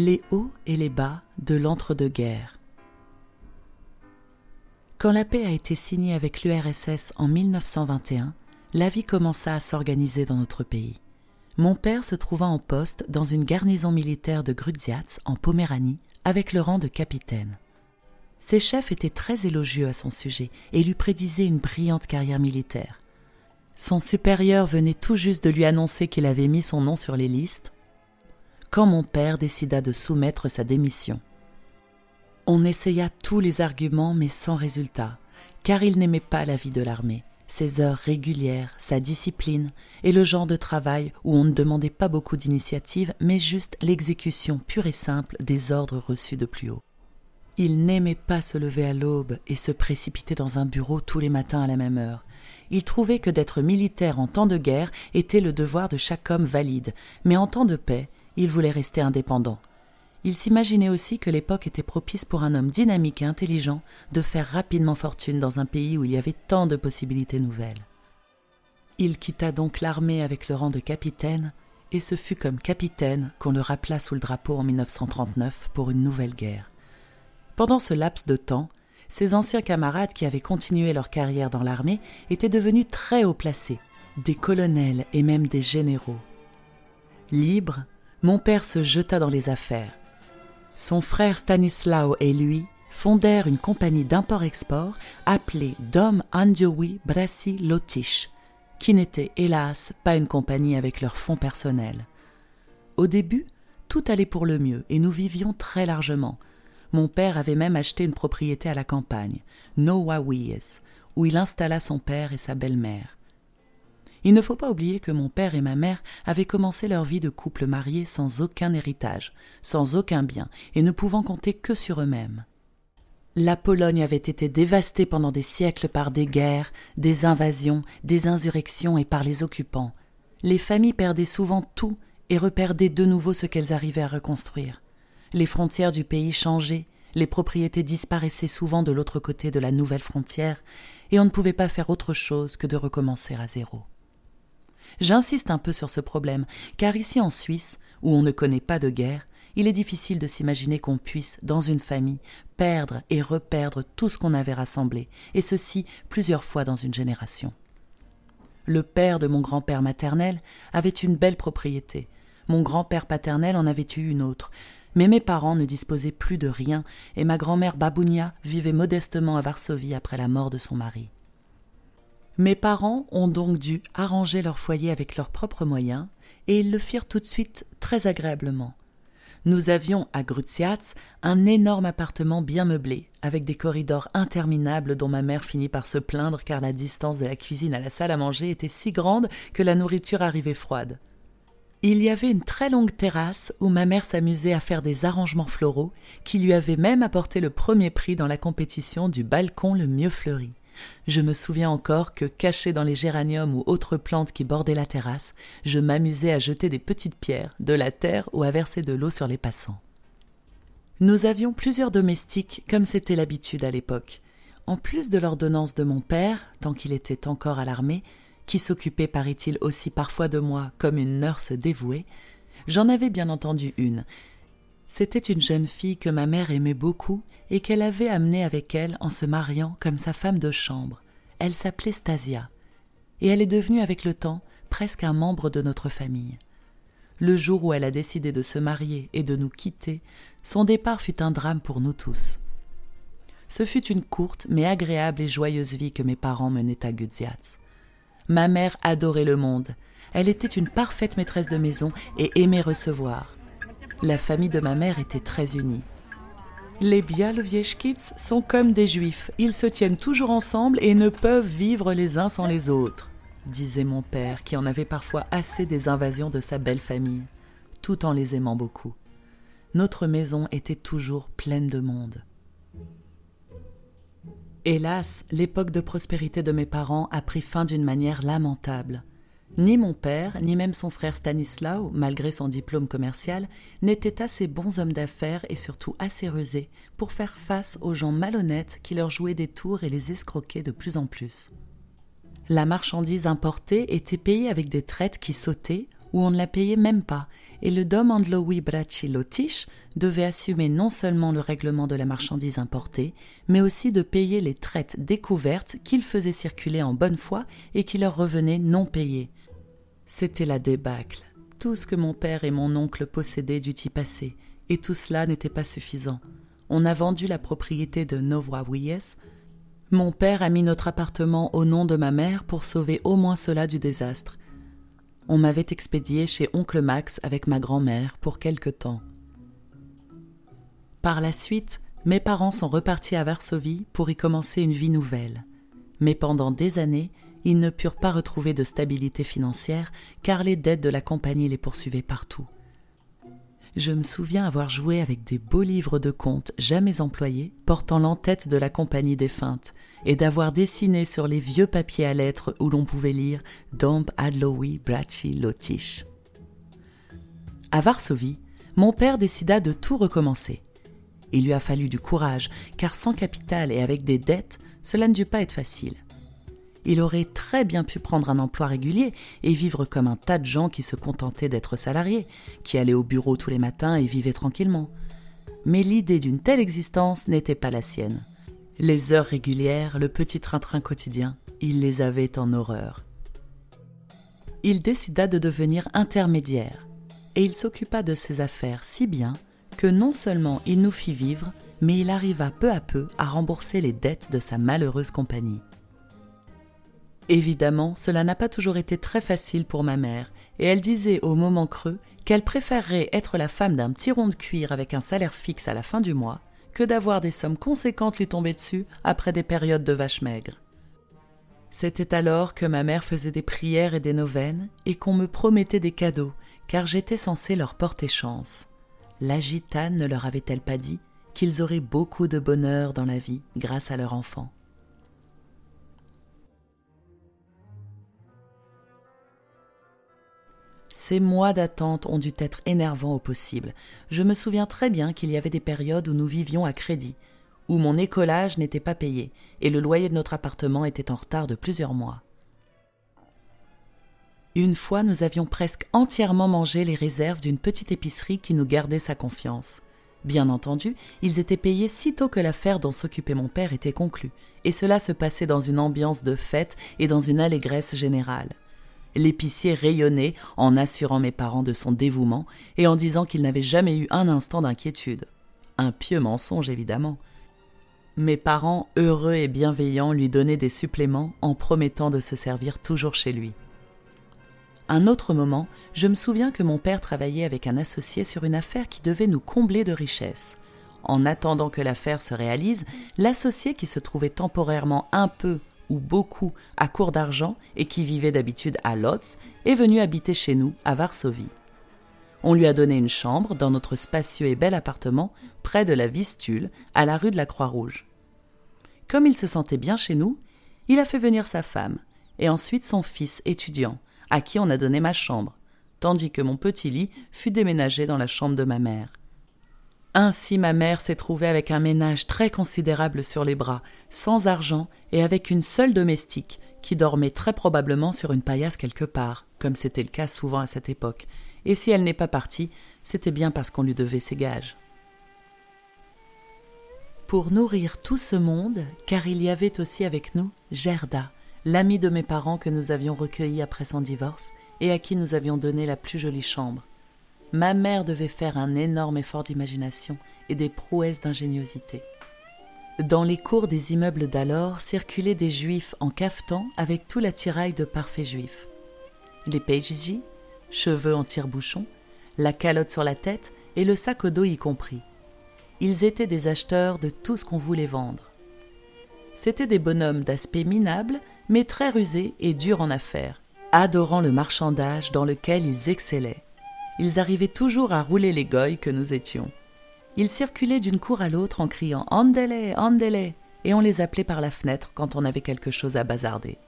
Les hauts et les bas de l'entre-deux-guerres. Quand la paix a été signée avec l'URSS en 1921, la vie commença à s'organiser dans notre pays. Mon père se trouva en poste dans une garnison militaire de Grudziatz en Poméranie avec le rang de capitaine. Ses chefs étaient très élogieux à son sujet et lui prédisaient une brillante carrière militaire. Son supérieur venait tout juste de lui annoncer qu'il avait mis son nom sur les listes quand mon père décida de soumettre sa démission. On essaya tous les arguments mais sans résultat, car il n'aimait pas la vie de l'armée, ses heures régulières, sa discipline et le genre de travail où on ne demandait pas beaucoup d'initiative mais juste l'exécution pure et simple des ordres reçus de plus haut. Il n'aimait pas se lever à l'aube et se précipiter dans un bureau tous les matins à la même heure. Il trouvait que d'être militaire en temps de guerre était le devoir de chaque homme valide, mais en temps de paix, il voulait rester indépendant. Il s'imaginait aussi que l'époque était propice pour un homme dynamique et intelligent de faire rapidement fortune dans un pays où il y avait tant de possibilités nouvelles. Il quitta donc l'armée avec le rang de capitaine, et ce fut comme capitaine qu'on le rappela sous le drapeau en 1939 pour une nouvelle guerre. Pendant ce laps de temps, ses anciens camarades qui avaient continué leur carrière dans l'armée étaient devenus très haut placés, des colonels et même des généraux. Libre, mon père se jeta dans les affaires. Son frère Stanislao et lui fondèrent une compagnie d'import-export appelée Dom Andioui Brassi Lotiche, qui n'était hélas pas une compagnie avec leurs fonds personnels. Au début, tout allait pour le mieux et nous vivions très largement, mon père avait même acheté une propriété à la campagne, Nowawies, où il installa son père et sa belle-mère. Il ne faut pas oublier que mon père et ma mère avaient commencé leur vie de couple marié sans aucun héritage, sans aucun bien, et ne pouvant compter que sur eux-mêmes. La Pologne avait été dévastée pendant des siècles par des guerres, des invasions, des insurrections et par les occupants. Les familles perdaient souvent tout et reperdaient de nouveau ce qu'elles arrivaient à reconstruire. Les frontières du pays changeaient, les propriétés disparaissaient souvent de l'autre côté de la nouvelle frontière, et on ne pouvait pas faire autre chose que de recommencer à zéro. J'insiste un peu sur ce problème, car ici en Suisse, où on ne connaît pas de guerre, il est difficile de s'imaginer qu'on puisse, dans une famille, perdre et reperdre tout ce qu'on avait rassemblé, et ceci plusieurs fois dans une génération. Le père de mon grand-père maternel avait une belle propriété. Mon grand-père paternel en avait eu une autre, mais mes parents ne disposaient plus de rien et ma grand-mère Babounia vivait modestement à Varsovie après la mort de son mari. Mes parents ont donc dû arranger leur foyer avec leurs propres moyens et ils le firent tout de suite très agréablement. Nous avions à Gruziatz un énorme appartement bien meublé, avec des corridors interminables dont ma mère finit par se plaindre car la distance de la cuisine à la salle à manger était si grande que la nourriture arrivait froide. Il y avait une très longue terrasse où ma mère s'amusait à faire des arrangements floraux qui lui avaient même apporté le premier prix dans la compétition du balcon le mieux fleuri. Je me souviens encore que, caché dans les géraniums ou autres plantes qui bordaient la terrasse, je m'amusais à jeter des petites pierres, de la terre ou à verser de l'eau sur les passants. Nous avions plusieurs domestiques, comme c'était l'habitude à l'époque. En plus de l'ordonnance de mon père, tant qu'il était encore à l'armée, qui s'occupait, paraît-il, aussi parfois de moi comme une nurse dévouée, j'en avais bien entendu une. C'était une jeune fille que ma mère aimait beaucoup et qu'elle avait amenée avec elle en se mariant comme sa femme de chambre. Elle s'appelait Stasia, et elle est devenue avec le temps presque un membre de notre famille. Le jour où elle a décidé de se marier et de nous quitter, son départ fut un drame pour nous tous. Ce fut une courte mais agréable et joyeuse vie que mes parents menaient à Gudziatz. Ma mère adorait le monde. Elle était une parfaite maîtresse de maison et aimait recevoir. La famille de ma mère était très unie. Les Bialowieszkits sont comme des juifs. Ils se tiennent toujours ensemble et ne peuvent vivre les uns sans les autres, disait mon père, qui en avait parfois assez des invasions de sa belle famille, tout en les aimant beaucoup. Notre maison était toujours pleine de monde. Hélas, l'époque de prospérité de mes parents a pris fin d'une manière lamentable. Ni mon père, ni même son frère Stanislao, malgré son diplôme commercial, n'étaient assez bons hommes d'affaires et surtout assez rusés pour faire face aux gens malhonnêtes qui leur jouaient des tours et les escroquaient de plus en plus. La marchandise importée était payée avec des traites qui sautaient, où on ne la payait même pas, et le Dom Andlowi Bracci Lotiche devait assumer non seulement le règlement de la marchandise importée, mais aussi de payer les traites découvertes qu'il faisait circuler en bonne foi et qui leur revenaient non payées. C'était la débâcle. Tout ce que mon père et mon oncle possédaient dut y passer, et tout cela n'était pas suffisant. On a vendu la propriété de Novoawies. Mon père a mis notre appartement au nom de ma mère pour sauver au moins cela du désastre on m'avait expédié chez oncle Max avec ma grand-mère pour quelque temps. Par la suite, mes parents sont repartis à Varsovie pour y commencer une vie nouvelle. Mais pendant des années, ils ne purent pas retrouver de stabilité financière car les dettes de la compagnie les poursuivaient partout. Je me souviens avoir joué avec des beaux livres de contes jamais employés, portant l'entête de la compagnie défunte, et d'avoir dessiné sur les vieux papiers à lettres où l'on pouvait lire Domb Adlowi Braci Lotish. À Varsovie, mon père décida de tout recommencer. Il lui a fallu du courage, car sans capital et avec des dettes, cela ne dut pas être facile il aurait très bien pu prendre un emploi régulier et vivre comme un tas de gens qui se contentaient d'être salariés, qui allaient au bureau tous les matins et vivaient tranquillement. Mais l'idée d'une telle existence n'était pas la sienne. Les heures régulières, le petit train-train quotidien, il les avait en horreur. Il décida de devenir intermédiaire, et il s'occupa de ses affaires si bien que non seulement il nous fit vivre, mais il arriva peu à peu à rembourser les dettes de sa malheureuse compagnie. Évidemment, cela n'a pas toujours été très facile pour ma mère, et elle disait au moment creux qu'elle préférerait être la femme d'un petit rond de cuir avec un salaire fixe à la fin du mois que d'avoir des sommes conséquentes lui tomber dessus après des périodes de vache maigre. C'était alors que ma mère faisait des prières et des neuvaines et qu'on me promettait des cadeaux, car j'étais censé leur porter chance. La gitane ne leur avait-elle pas dit qu'ils auraient beaucoup de bonheur dans la vie grâce à leur enfant? Ces mois d'attente ont dû être énervants au possible. Je me souviens très bien qu'il y avait des périodes où nous vivions à crédit, où mon écolage n'était pas payé, et le loyer de notre appartement était en retard de plusieurs mois. Une fois, nous avions presque entièrement mangé les réserves d'une petite épicerie qui nous gardait sa confiance. Bien entendu, ils étaient payés sitôt que l'affaire dont s'occupait mon père était conclue, et cela se passait dans une ambiance de fête et dans une allégresse générale. L'épicier rayonnait en assurant mes parents de son dévouement et en disant qu'il n'avait jamais eu un instant d'inquiétude. Un pieux mensonge, évidemment. Mes parents, heureux et bienveillants, lui donnaient des suppléments en promettant de se servir toujours chez lui. Un autre moment, je me souviens que mon père travaillait avec un associé sur une affaire qui devait nous combler de richesses. En attendant que l'affaire se réalise, l'associé qui se trouvait temporairement un peu ou beaucoup à court d'argent et qui vivait d'habitude à Lodz, est venu habiter chez nous à Varsovie. On lui a donné une chambre dans notre spacieux et bel appartement près de la Vistule, à la rue de la Croix-Rouge. Comme il se sentait bien chez nous, il a fait venir sa femme et ensuite son fils étudiant, à qui on a donné ma chambre, tandis que mon petit lit fut déménagé dans la chambre de ma mère. Ainsi ma mère s'est trouvée avec un ménage très considérable sur les bras, sans argent et avec une seule domestique, qui dormait très probablement sur une paillasse quelque part, comme c'était le cas souvent à cette époque, et si elle n'est pas partie, c'était bien parce qu'on lui devait ses gages. Pour nourrir tout ce monde, car il y avait aussi avec nous Gerda, l'amie de mes parents que nous avions recueillie après son divorce et à qui nous avions donné la plus jolie chambre, ma mère devait faire un énorme effort d'imagination et des prouesses d'ingéniosité. Dans les cours des immeubles d'alors circulaient des juifs en cafetan avec tout l'attirail de parfaits juifs. Les peijiji, cheveux en tire-bouchon, la calotte sur la tête et le sac au dos y compris. Ils étaient des acheteurs de tout ce qu'on voulait vendre. C'étaient des bonhommes d'aspect minable, mais très rusés et durs en affaires, adorant le marchandage dans lequel ils excellaient ils arrivaient toujours à rouler les goyes que nous étions. Ils circulaient d'une cour à l'autre en criant Andele, Andele et on les appelait par la fenêtre quand on avait quelque chose à bazarder.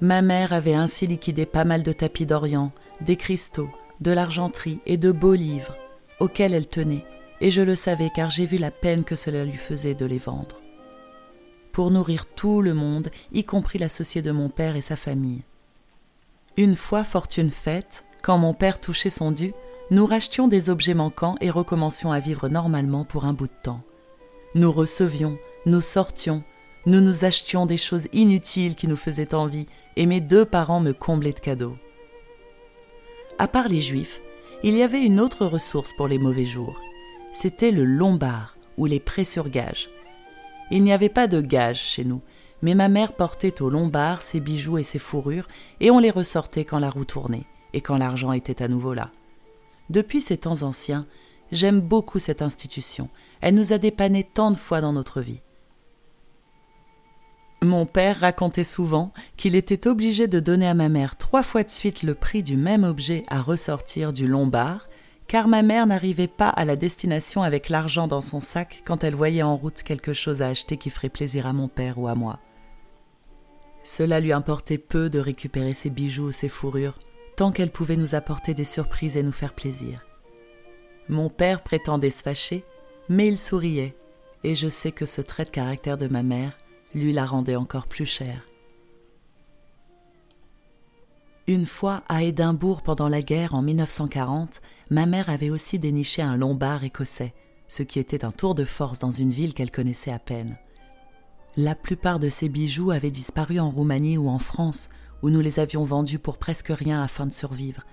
Ma mère avait ainsi liquidé pas mal de tapis d'Orient, des cristaux, de l'argenterie et de beaux livres, auxquels elle tenait, et je le savais car j'ai vu la peine que cela lui faisait de les vendre. Pour nourrir tout le monde, y compris l'associé de mon père et sa famille. Une fois fortune faite, quand mon père touchait son dû, nous rachetions des objets manquants et recommencions à vivre normalement pour un bout de temps. Nous recevions, nous sortions, nous nous achetions des choses inutiles qui nous faisaient envie, et mes deux parents me comblaient de cadeaux. À part les juifs, il y avait une autre ressource pour les mauvais jours. C'était le lombard, ou les prêts sur gage. Il n'y avait pas de gage chez nous, mais ma mère portait au lombard ses bijoux et ses fourrures, et on les ressortait quand la roue tournait, et quand l'argent était à nouveau là. Depuis ces temps anciens, j'aime beaucoup cette institution. Elle nous a dépanné tant de fois dans notre vie. Mon père racontait souvent qu'il était obligé de donner à ma mère trois fois de suite le prix du même objet à ressortir du lombard, car ma mère n'arrivait pas à la destination avec l'argent dans son sac quand elle voyait en route quelque chose à acheter qui ferait plaisir à mon père ou à moi. Cela lui importait peu de récupérer ses bijoux ou ses fourrures, tant qu'elle pouvait nous apporter des surprises et nous faire plaisir. Mon père prétendait se fâcher, mais il souriait, et je sais que ce trait de caractère de ma mère lui la rendait encore plus chère. Une fois à Édimbourg pendant la guerre en 1940, ma mère avait aussi déniché un lombard écossais, ce qui était un tour de force dans une ville qu'elle connaissait à peine. La plupart de ces bijoux avaient disparu en Roumanie ou en France, où nous les avions vendus pour presque rien afin de survivre.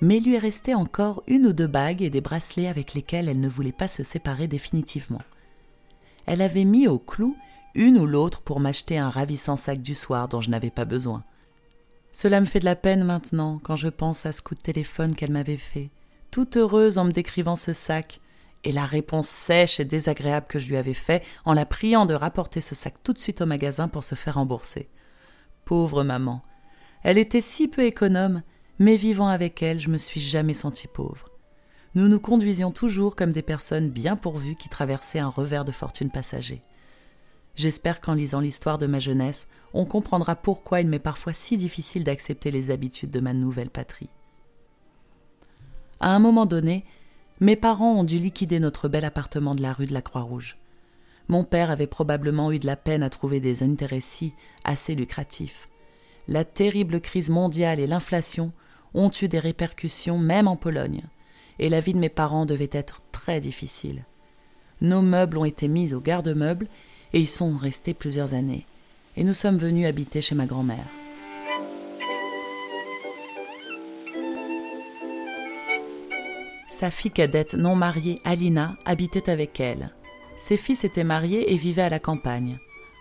Mais il lui restait encore une ou deux bagues et des bracelets avec lesquels elle ne voulait pas se séparer définitivement. Elle avait mis au clou une ou l'autre pour m'acheter un ravissant sac du soir dont je n'avais pas besoin. Cela me fait de la peine maintenant quand je pense à ce coup de téléphone qu'elle m'avait fait, toute heureuse en me décrivant ce sac, et la réponse sèche et désagréable que je lui avais fait en la priant de rapporter ce sac tout de suite au magasin pour se faire rembourser. Pauvre maman. Elle était si peu économe, mais vivant avec elle, je me suis jamais senti pauvre. Nous nous conduisions toujours comme des personnes bien pourvues qui traversaient un revers de fortune passager. J'espère qu'en lisant l'histoire de ma jeunesse, on comprendra pourquoi il m'est parfois si difficile d'accepter les habitudes de ma nouvelle patrie. À un moment donné, mes parents ont dû liquider notre bel appartement de la rue de la Croix-Rouge. Mon père avait probablement eu de la peine à trouver des intéressés assez lucratifs. La terrible crise mondiale et l'inflation ont eu des répercussions même en Pologne, et la vie de mes parents devait être très difficile. Nos meubles ont été mis au garde-meubles et y sont restés plusieurs années, et nous sommes venus habiter chez ma grand-mère. Sa fille cadette non mariée, Alina, habitait avec elle. Ses fils étaient mariés et vivaient à la campagne.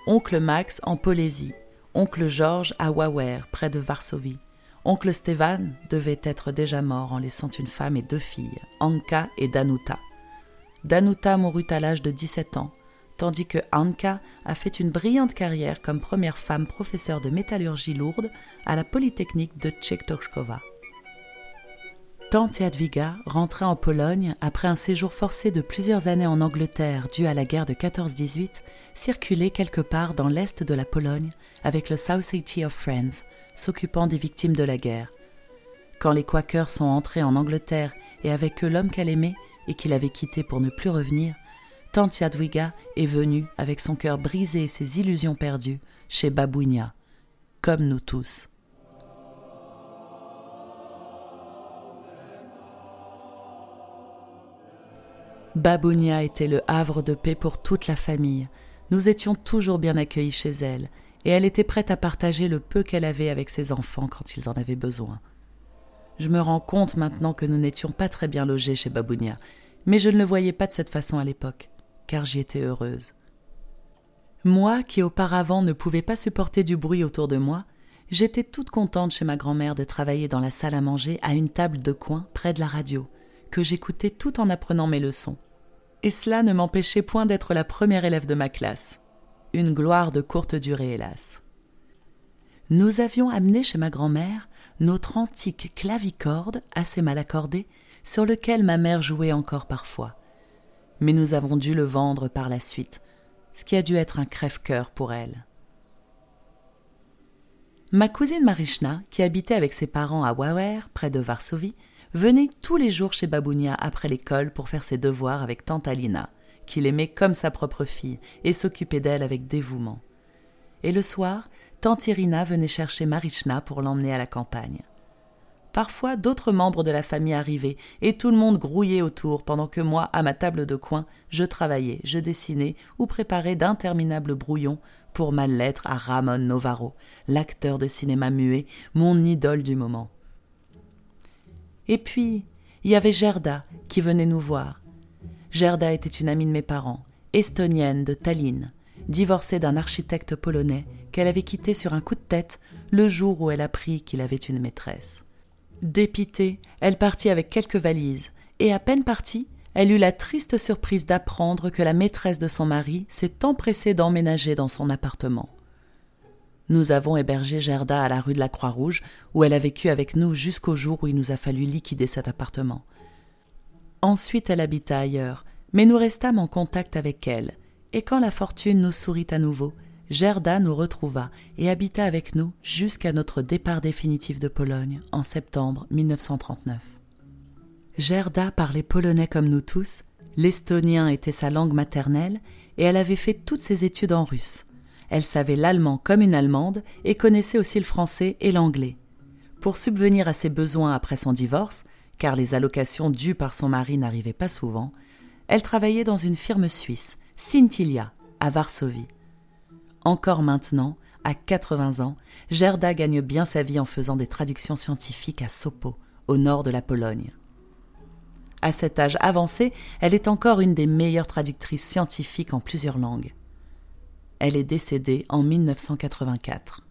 Oncle Max en Polésie, oncle Georges à Wawer, près de Varsovie. Oncle Stévan devait être déjà mort en laissant une femme et deux filles, Anka et Danuta. Danuta mourut à l'âge de 17 ans, tandis que Anka a fait une brillante carrière comme première femme professeure de métallurgie lourde à la Polytechnique de Tchéktochkova. Tante Jadwiga rentrait en Pologne après un séjour forcé de plusieurs années en Angleterre dû à la guerre de 14-18, circuler quelque part dans l'est de la Pologne avec le Society of Friends, s'occupant des victimes de la guerre. Quand les Quakers sont entrés en Angleterre et avec eux l'homme qu'elle aimait et qu'il avait quitté pour ne plus revenir, Tante Jadwiga est venue avec son cœur brisé et ses illusions perdues chez Babounia, comme nous tous. Babounia était le havre de paix pour toute la famille. Nous étions toujours bien accueillis chez elle, et elle était prête à partager le peu qu'elle avait avec ses enfants quand ils en avaient besoin. Je me rends compte maintenant que nous n'étions pas très bien logés chez Babounia, mais je ne le voyais pas de cette façon à l'époque, car j'y étais heureuse. Moi, qui auparavant ne pouvais pas supporter du bruit autour de moi, j'étais toute contente chez ma grand-mère de travailler dans la salle à manger à une table de coin près de la radio, que j'écoutais tout en apprenant mes leçons et cela ne m'empêchait point d'être la première élève de ma classe. Une gloire de courte durée, hélas. Nous avions amené chez ma grand-mère notre antique clavicorde assez mal accordé, sur lequel ma mère jouait encore parfois. Mais nous avons dû le vendre par la suite, ce qui a dû être un crève-cœur pour elle. Ma cousine Marishna, qui habitait avec ses parents à Wawer, près de Varsovie, venait tous les jours chez Babounia après l'école pour faire ses devoirs avec tante Alina, qu'il aimait comme sa propre fille et s'occupait d'elle avec dévouement. Et le soir, tante Irina venait chercher Marichna pour l'emmener à la campagne. Parfois, d'autres membres de la famille arrivaient, et tout le monde grouillait autour, pendant que moi, à ma table de coin, je travaillais, je dessinais ou préparais d'interminables brouillons pour ma lettre à Ramon Novaro, l'acteur de cinéma muet, mon idole du moment. Et puis, il y avait Gerda qui venait nous voir. Gerda était une amie de mes parents, estonienne de Tallinn, divorcée d'un architecte polonais qu'elle avait quitté sur un coup de tête le jour où elle apprit qu'il avait une maîtresse. Dépitée, elle partit avec quelques valises, et à peine partie, elle eut la triste surprise d'apprendre que la maîtresse de son mari s'est empressée d'emménager dans son appartement. Nous avons hébergé Gerda à la rue de la Croix-Rouge, où elle a vécu avec nous jusqu'au jour où il nous a fallu liquider cet appartement. Ensuite, elle habita ailleurs, mais nous restâmes en contact avec elle, et quand la fortune nous sourit à nouveau, Gerda nous retrouva et habita avec nous jusqu'à notre départ définitif de Pologne en septembre 1939. Gerda parlait polonais comme nous tous, l'estonien était sa langue maternelle et elle avait fait toutes ses études en russe. Elle savait l'allemand comme une allemande et connaissait aussi le français et l'anglais. Pour subvenir à ses besoins après son divorce, car les allocations dues par son mari n'arrivaient pas souvent, elle travaillait dans une firme suisse, Cintilia, à Varsovie. Encore maintenant, à 80 ans, Gerda gagne bien sa vie en faisant des traductions scientifiques à Sopo, au nord de la Pologne. À cet âge avancé, elle est encore une des meilleures traductrices scientifiques en plusieurs langues. Elle est décédée en 1984.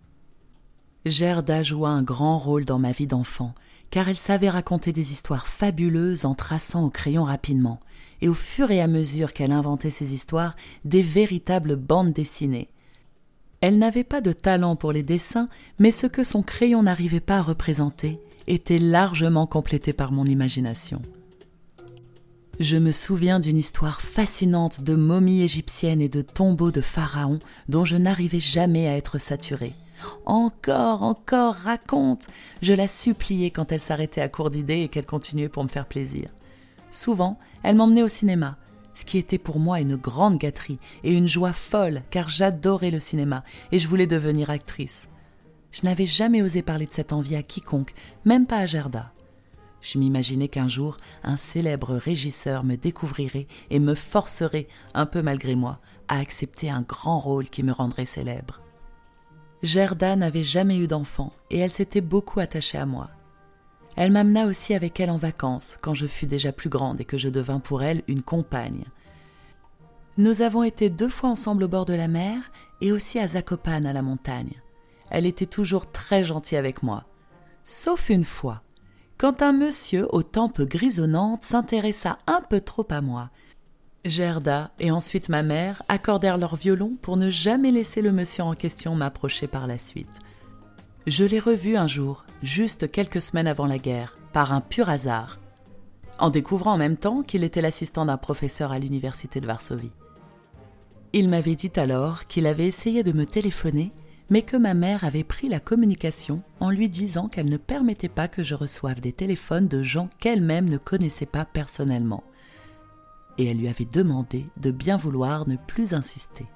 Gerda joua un grand rôle dans ma vie d'enfant, car elle savait raconter des histoires fabuleuses en traçant au crayon rapidement, et au fur et à mesure qu'elle inventait ces histoires, des véritables bandes dessinées, elle n'avait pas de talent pour les dessins, mais ce que son crayon n'arrivait pas à représenter était largement complété par mon imagination. Je me souviens d'une histoire fascinante de momies égyptiennes et de tombeaux de pharaons dont je n'arrivais jamais à être saturée. Encore, encore, raconte Je la suppliais quand elle s'arrêtait à court d'idées et qu'elle continuait pour me faire plaisir. Souvent, elle m'emmenait au cinéma, ce qui était pour moi une grande gâterie et une joie folle, car j'adorais le cinéma et je voulais devenir actrice. Je n'avais jamais osé parler de cette envie à quiconque, même pas à Gerda. Je m'imaginais qu'un jour, un célèbre régisseur me découvrirait et me forcerait, un peu malgré moi, à accepter un grand rôle qui me rendrait célèbre. Gerda n'avait jamais eu d'enfant et elle s'était beaucoup attachée à moi. Elle m'amena aussi avec elle en vacances, quand je fus déjà plus grande et que je devins pour elle une compagne. Nous avons été deux fois ensemble au bord de la mer et aussi à Zakopane à la montagne. Elle était toujours très gentille avec moi. Sauf une fois, quand un monsieur aux tempes grisonnantes s'intéressa un peu trop à moi. Gerda et ensuite ma mère accordèrent leur violon pour ne jamais laisser le monsieur en question m'approcher par la suite. Je l'ai revu un jour, juste quelques semaines avant la guerre, par un pur hasard, en découvrant en même temps qu'il était l'assistant d'un professeur à l'université de Varsovie. Il m'avait dit alors qu'il avait essayé de me téléphoner, mais que ma mère avait pris la communication en lui disant qu'elle ne permettait pas que je reçoive des téléphones de gens qu'elle-même ne connaissait pas personnellement. Et elle lui avait demandé de bien vouloir ne plus insister.